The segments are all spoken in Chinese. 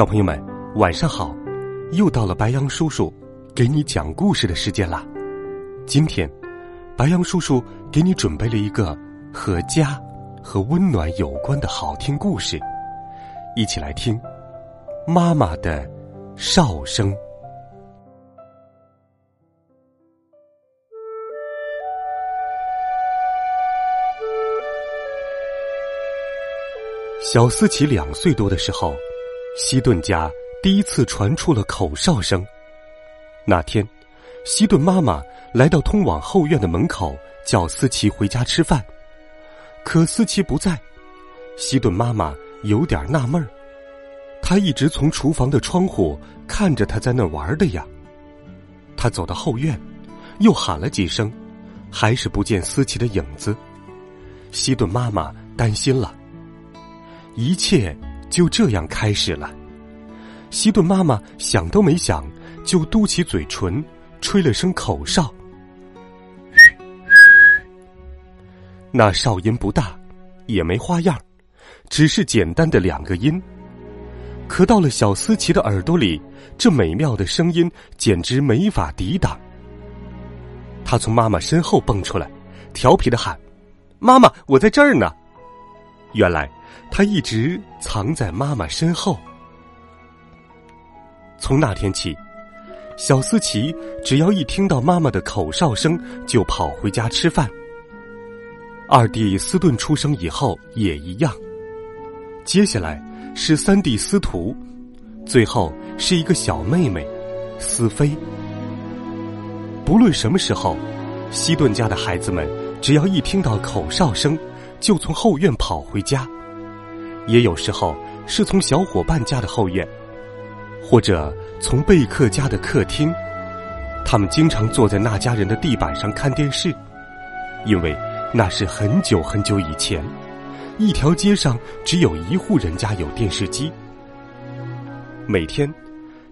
小朋友们，晚上好！又到了白羊叔叔给你讲故事的时间了。今天，白羊叔叔给你准备了一个和家和温暖有关的好听故事，一起来听妈妈的哨声。小思琪两岁多的时候。西顿家第一次传出了口哨声。那天，西顿妈妈来到通往后院的门口，叫思琪回家吃饭。可思琪不在，西顿妈妈有点纳闷儿。她一直从厨房的窗户看着他在那玩的呀。他走到后院，又喊了几声，还是不见思琪的影子。西顿妈妈担心了，一切。就这样开始了。西顿妈妈想都没想，就嘟起嘴唇，吹了声口哨。那哨音不大，也没花样，只是简单的两个音。可到了小思琪的耳朵里，这美妙的声音简直没法抵挡。他从妈妈身后蹦出来，调皮的喊：“妈妈，我在这儿呢！”原来。他一直藏在妈妈身后。从那天起，小思琪只要一听到妈妈的口哨声，就跑回家吃饭。二弟斯顿出生以后也一样。接下来是三弟司徒，最后是一个小妹妹思菲。不论什么时候，西顿家的孩子们只要一听到口哨声，就从后院跑回家。也有时候是从小伙伴家的后院，或者从贝克家的客厅。他们经常坐在那家人的地板上看电视，因为那是很久很久以前，一条街上只有一户人家有电视机。每天，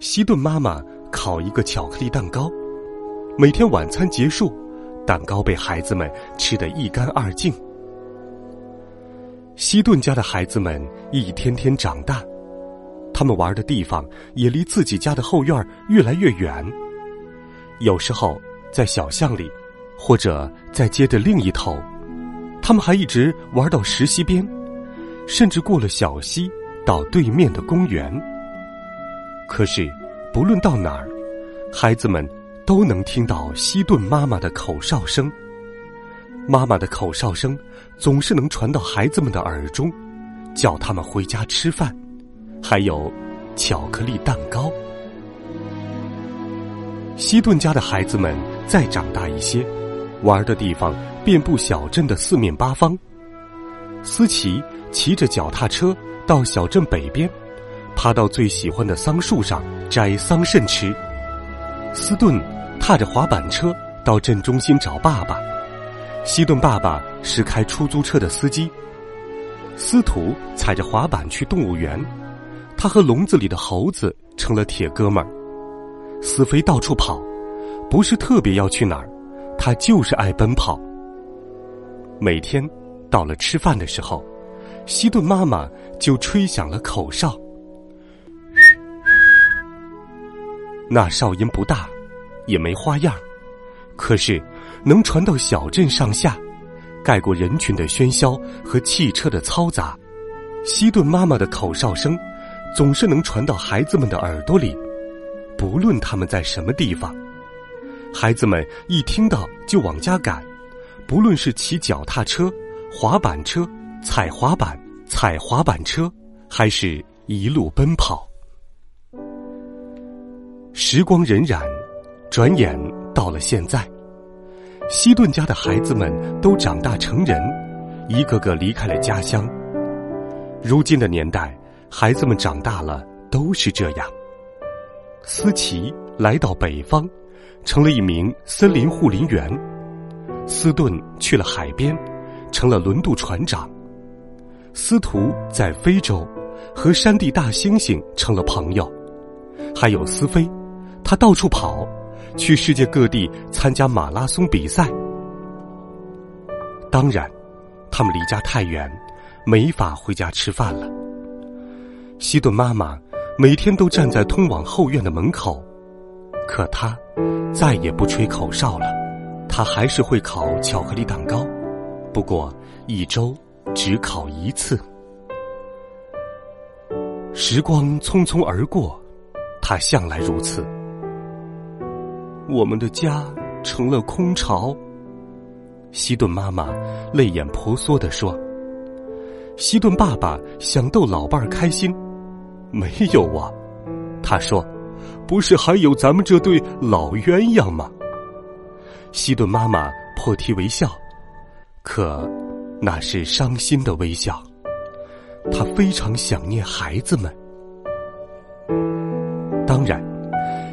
西顿妈妈烤一个巧克力蛋糕，每天晚餐结束，蛋糕被孩子们吃得一干二净。西顿家的孩子们一天天长大，他们玩的地方也离自己家的后院越来越远。有时候在小巷里，或者在街的另一头，他们还一直玩到石溪边，甚至过了小溪到对面的公园。可是，不论到哪儿，孩子们都能听到西顿妈妈的口哨声。妈妈的口哨声总是能传到孩子们的耳中，叫他们回家吃饭，还有巧克力蛋糕。西顿家的孩子们再长大一些，玩的地方遍布小镇的四面八方。思琪骑着脚踏车到小镇北边，爬到最喜欢的桑树上摘桑葚吃。斯顿踏着滑板车到镇中心找爸爸。西顿爸爸是开出租车的司机，司徒踩着滑板去动物园，他和笼子里的猴子成了铁哥们儿。思飞到处跑，不是特别要去哪儿，他就是爱奔跑。每天到了吃饭的时候，西顿妈妈就吹响了口哨，那哨音不大，也没花样，可是。能传到小镇上下，盖过人群的喧嚣和汽车的嘈杂。西顿妈妈的口哨声，总是能传到孩子们的耳朵里，不论他们在什么地方。孩子们一听到就往家赶，不论是骑脚踏车、滑板车、踩滑板、踩滑板车，还是一路奔跑。时光荏苒，转眼到了现在。西顿家的孩子们都长大成人，一个个离开了家乡。如今的年代，孩子们长大了都是这样。思琪来到北方，成了一名森林护林员；斯顿去了海边，成了轮渡船长；司徒在非洲，和山地大猩猩成了朋友；还有思飞，他到处跑，去世界各地参加马拉松比赛。当然，他们离家太远。没法回家吃饭了。西顿妈妈每天都站在通往后院的门口，可她再也不吹口哨了。她还是会烤巧克力蛋糕，不过一周只烤一次。时光匆匆而过，她向来如此。我们的家成了空巢。西顿妈妈泪眼婆娑地说。西顿爸爸想逗老伴儿开心，没有啊，他说：“不是还有咱们这对老鸳鸯吗？”西顿妈妈破涕为笑，可那是伤心的微笑。她非常想念孩子们。当然，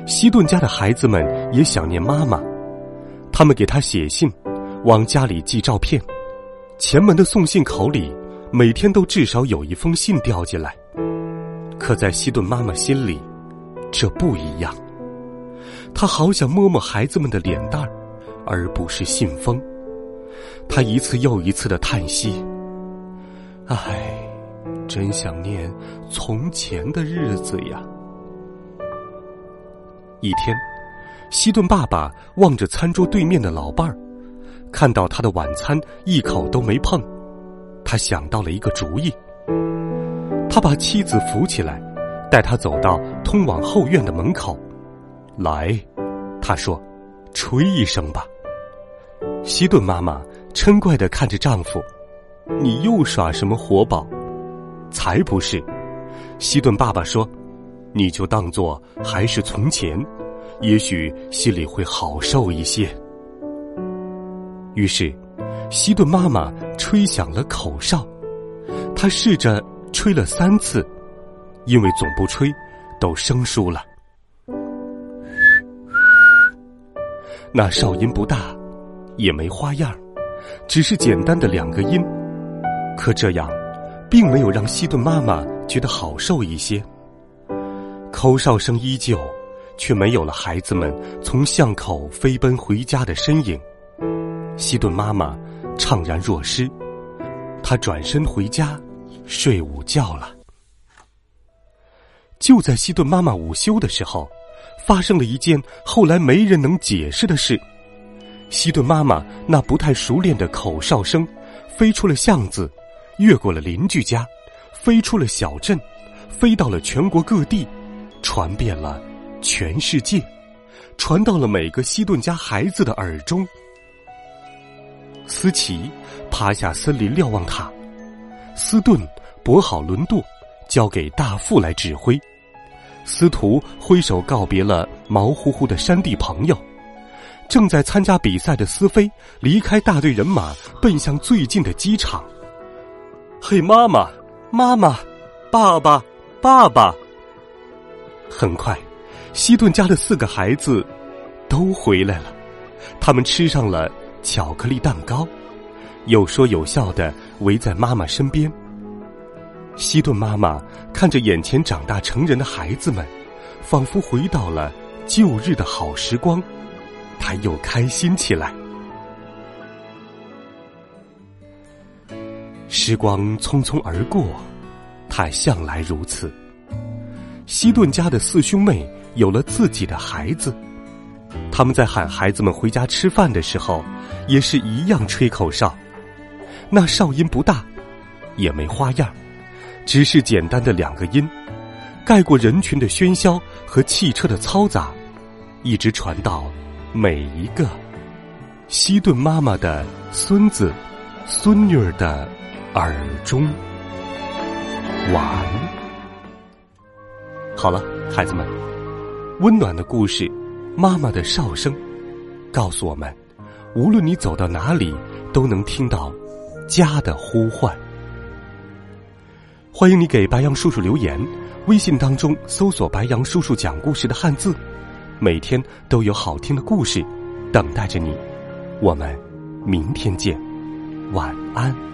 西顿家的孩子们也想念妈妈，他们给他写信，往家里寄照片，前门的送信口里。每天都至少有一封信掉进来，可在西顿妈妈心里，这不一样。她好想摸摸孩子们的脸蛋儿，而不是信封。她一次又一次的叹息：“唉，真想念从前的日子呀。”一天，西顿爸爸望着餐桌对面的老伴儿，看到他的晚餐一口都没碰。他想到了一个主意，他把妻子扶起来，带她走到通往后院的门口。来，他说：“吹一声吧。”西顿妈妈嗔怪的看着丈夫：“你又耍什么活宝？”才不是！西顿爸爸说：“你就当做还是从前，也许心里会好受一些。”于是。西顿妈妈吹响了口哨，她试着吹了三次，因为总不吹都生疏了。那哨音不大，也没花样，只是简单的两个音。可这样，并没有让西顿妈妈觉得好受一些。口哨声依旧，却没有了孩子们从巷口飞奔回家的身影。西顿妈妈。怅然若失，她转身回家睡午觉了。就在西顿妈妈午休的时候，发生了一件后来没人能解释的事。西顿妈妈那不太熟练的口哨声，飞出了巷子，越过了邻居家，飞出了小镇，飞到了全国各地，传遍了全世界，传到了每个西顿家孩子的耳中。斯奇爬下森林瞭望塔，斯顿泊好轮渡，交给大副来指挥。司徒挥手告别了毛乎乎的山地朋友。正在参加比赛的斯飞离开大队人马，奔向最近的机场。嘿，妈妈，妈妈，爸爸，爸爸！很快，西顿家的四个孩子都回来了，他们吃上了。巧克力蛋糕，有说有笑的围在妈妈身边。西顿妈妈看着眼前长大成人的孩子们，仿佛回到了旧日的好时光，她又开心起来。时光匆匆而过，她向来如此。西顿家的四兄妹有了自己的孩子。他们在喊孩子们回家吃饭的时候，也是一样吹口哨。那哨音不大，也没花样，只是简单的两个音，盖过人群的喧嚣和汽车的嘈杂，一直传到每一个西顿妈妈的孙子、孙女儿的耳中。晚好了，孩子们，温暖的故事。妈妈的哨声，告诉我们，无论你走到哪里，都能听到家的呼唤。欢。迎你给白杨叔叔留言，微信当中搜索“白杨叔叔讲故事”的汉字，每天都有好听的故事等待着你。我们明天见，晚安。